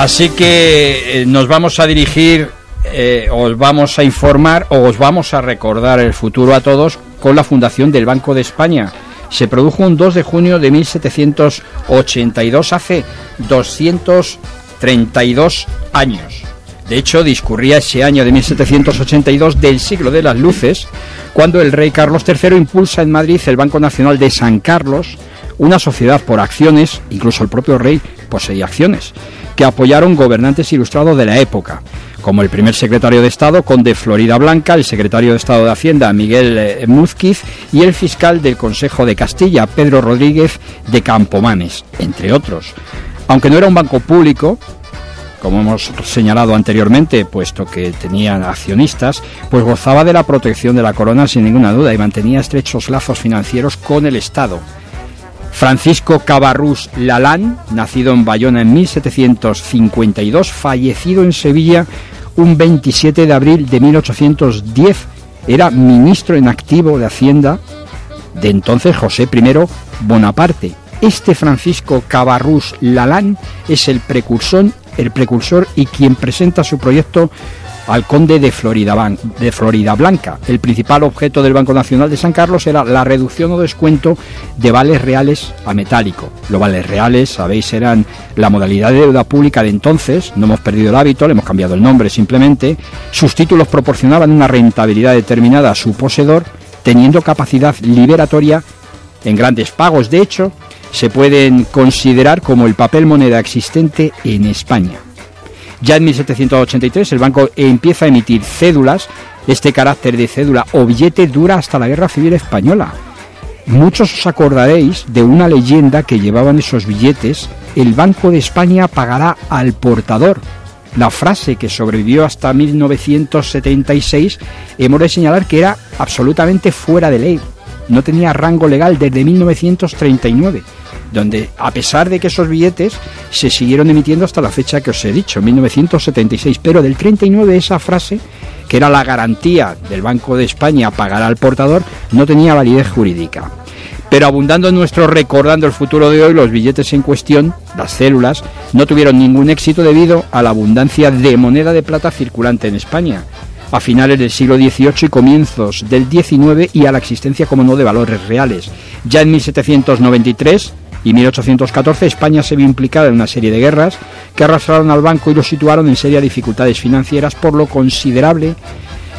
Así que eh, nos vamos a dirigir, eh, os vamos a informar o os vamos a recordar el futuro a todos con la fundación del Banco de España. Se produjo un 2 de junio de 1782, hace 232 años. De hecho, discurría ese año de 1782 del siglo de las luces, cuando el rey Carlos III impulsa en Madrid el Banco Nacional de San Carlos, una sociedad por acciones, incluso el propio rey poseía acciones, que apoyaron gobernantes ilustrados de la época, como el primer secretario de Estado, conde Florida Blanca, el secretario de Estado de Hacienda, Miguel eh, Múzquiz, y el fiscal del Consejo de Castilla, Pedro Rodríguez de Campomanes, entre otros. Aunque no era un banco público, como hemos señalado anteriormente, puesto que tenían accionistas, pues gozaba de la protección de la corona sin ninguna duda y mantenía estrechos lazos financieros con el Estado. Francisco Cabarrús Lalán, nacido en Bayona en 1752, fallecido en Sevilla un 27 de abril de 1810, era ministro en activo de Hacienda de entonces José I Bonaparte. Este Francisco Cabarrús Lalán es el precursor el precursor y quien presenta su proyecto al conde de Florida, de Florida Blanca. El principal objeto del Banco Nacional de San Carlos era la reducción o descuento de vales reales a metálico. Los vales reales, sabéis, eran la modalidad de deuda pública de entonces, no hemos perdido el hábito, le hemos cambiado el nombre simplemente. Sus títulos proporcionaban una rentabilidad determinada a su poseedor, teniendo capacidad liberatoria en grandes pagos. De hecho, se pueden considerar como el papel moneda existente en España. Ya en 1783 el banco empieza a emitir cédulas. Este carácter de cédula o billete dura hasta la Guerra Civil Española. Muchos os acordaréis de una leyenda que llevaban esos billetes, el Banco de España pagará al portador. La frase que sobrevivió hasta 1976 hemos de señalar que era absolutamente fuera de ley. No tenía rango legal desde 1939 donde a pesar de que esos billetes se siguieron emitiendo hasta la fecha que os he dicho, 1976, pero del 39 esa frase, que era la garantía del Banco de España pagar al portador, no tenía validez jurídica. Pero abundando en nuestro recordando el futuro de hoy, los billetes en cuestión, las células, no tuvieron ningún éxito debido a la abundancia de moneda de plata circulante en España a finales del siglo XVIII y comienzos del XIX y a la existencia, como no, de valores reales. Ya en 1793 y 1814 España se vio implicada en una serie de guerras que arrastraron al banco y lo situaron en serias dificultades financieras por lo considerable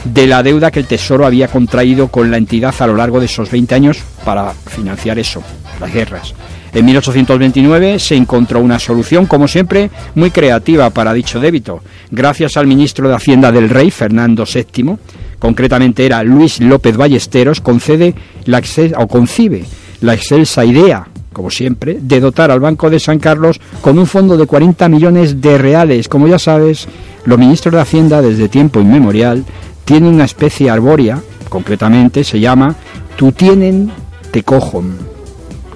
de la deuda que el Tesoro había contraído con la entidad a lo largo de esos 20 años para financiar eso, las guerras. En 1829 se encontró una solución, como siempre, muy creativa para dicho débito. Gracias al ministro de Hacienda del Rey, Fernando VII, concretamente era Luis López Ballesteros, concede la o concibe la excelsa idea como siempre, de dotar al Banco de San Carlos con un fondo de 40 millones de reales. Como ya sabes, los ministros de Hacienda desde tiempo inmemorial tienen una especie arbórea, concretamente se llama tu tienen te cojon,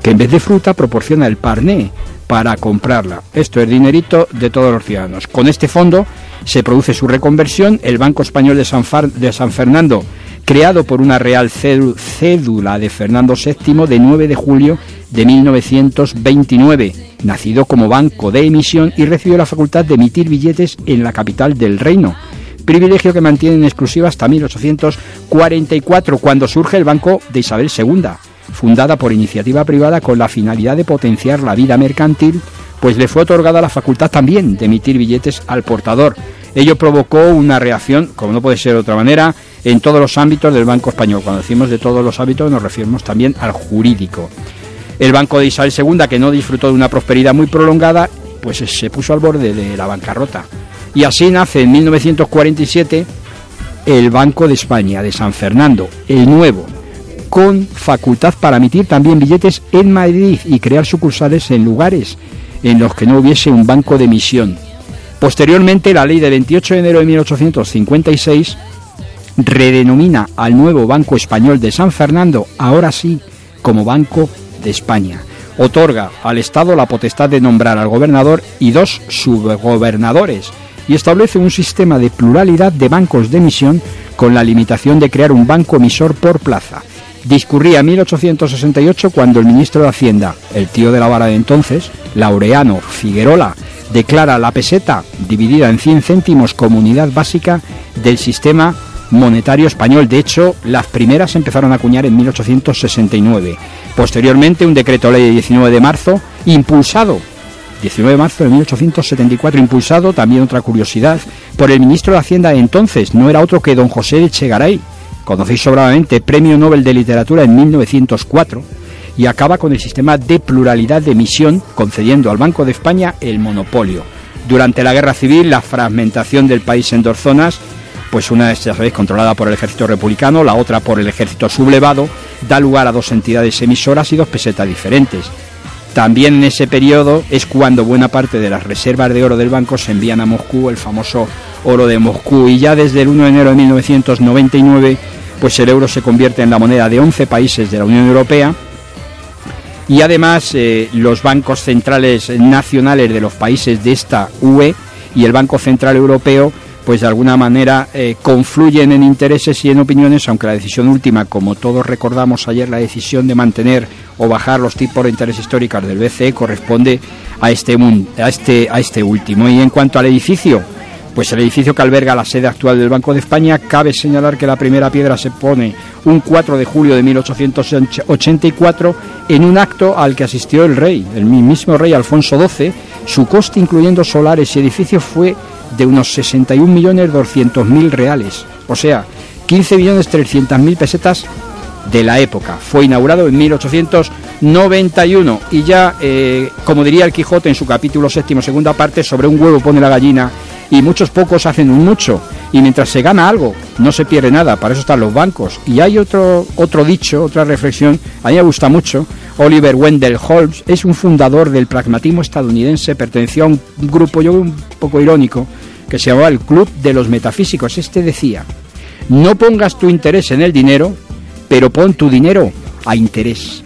que en vez de fruta proporciona el parné para comprarla. Esto es dinerito de todos los ciudadanos. Con este fondo se produce su reconversión. El Banco Español de San, de San Fernando creado por una real cédula de Fernando VII de 9 de julio de 1929, nacido como banco de emisión y recibió la facultad de emitir billetes en la capital del reino, privilegio que mantiene en exclusiva hasta 1844, cuando surge el Banco de Isabel II, fundada por iniciativa privada con la finalidad de potenciar la vida mercantil, pues le fue otorgada la facultad también de emitir billetes al portador. Ello provocó una reacción, como no puede ser de otra manera, en todos los ámbitos del Banco Español. Cuando decimos de todos los ámbitos nos referimos también al jurídico. El Banco de Isabel II, que no disfrutó de una prosperidad muy prolongada, pues se puso al borde de la bancarrota. Y así nace en 1947 el Banco de España de San Fernando, el nuevo, con facultad para emitir también billetes en Madrid y crear sucursales en lugares en los que no hubiese un banco de emisión. Posteriormente, la ley de 28 de enero de 1856 redenomina al nuevo Banco Español de San Fernando, ahora sí, como Banco de España. Otorga al Estado la potestad de nombrar al gobernador y dos subgobernadores y establece un sistema de pluralidad de bancos de emisión con la limitación de crear un banco emisor por plaza. Discurría 1868 cuando el ministro de Hacienda, el tío de la vara de entonces, Laureano Figuerola, declara la peseta dividida en 100 céntimos como unidad básica del sistema monetario español. De hecho, las primeras empezaron a acuñar en 1869. Posteriormente, un decreto ley de 19 de marzo, impulsado 19 de marzo de 1874, impulsado, también otra curiosidad, por el ministro de Hacienda de entonces, no era otro que don José Echegaray, conocéis sobradamente, Premio Nobel de Literatura en 1904, y acaba con el sistema de pluralidad de emisión, concediendo al Banco de España el monopolio. Durante la Guerra Civil, la fragmentación del país en dos zonas, pues una es, ya sabéis, controlada por el ejército republicano, la otra por el ejército sublevado, da lugar a dos entidades emisoras y dos pesetas diferentes. También en ese periodo es cuando buena parte de las reservas de oro del banco se envían a Moscú, el famoso oro de Moscú, y ya desde el 1 de enero de 1999, pues el euro se convierte en la moneda de 11 países de la Unión Europea, y además eh, los bancos centrales nacionales de los países de esta UE y el Banco Central Europeo pues de alguna manera eh, confluyen en intereses y en opiniones, aunque la decisión última, como todos recordamos ayer, la decisión de mantener o bajar los tipos de interés históricos del BCE corresponde a este, a este, a este último. Y en cuanto al edificio, pues el edificio que alberga la sede actual del Banco de España, cabe señalar que la primera piedra se pone un 4 de julio de 1884 en un acto al que asistió el rey, el mismísimo rey Alfonso XII. Su coste, incluyendo solares y edificios, fue de unos 61.200.000 reales, o sea, 15.300.000 pesetas de la época. Fue inaugurado en 1891 y ya, eh, como diría el Quijote en su capítulo séptimo, segunda parte, sobre un huevo pone la gallina y muchos pocos hacen un mucho. Y mientras se gana algo, no se pierde nada, para eso están los bancos. Y hay otro, otro dicho, otra reflexión, a mí me gusta mucho. Oliver Wendell Holmes es un fundador del pragmatismo estadounidense, perteneció a un grupo, yo un poco irónico, que se llamaba el Club de los Metafísicos. Este decía, no pongas tu interés en el dinero, pero pon tu dinero a interés.